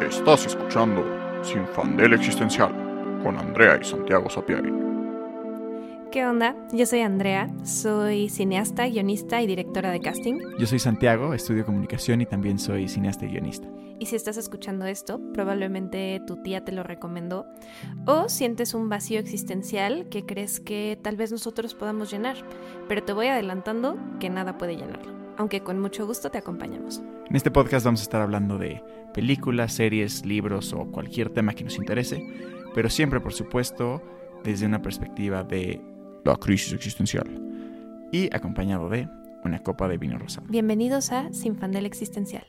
Estás escuchando Sin Fandel Existencial con Andrea y Santiago Sapiari. ¿Qué onda? Yo soy Andrea, soy cineasta, guionista y directora de casting. Yo soy Santiago, estudio comunicación y también soy cineasta y guionista. Y si estás escuchando esto, probablemente tu tía te lo recomendó o sientes un vacío existencial que crees que tal vez nosotros podamos llenar, pero te voy adelantando que nada puede llenarlo, aunque con mucho gusto te acompañamos. En este podcast vamos a estar hablando de películas, series, libros o cualquier tema que nos interese, pero siempre, por supuesto, desde una perspectiva de La crisis existencial. y acompañado de una copa de vino rosado. Bienvenidos a Sin Fandel Existencial.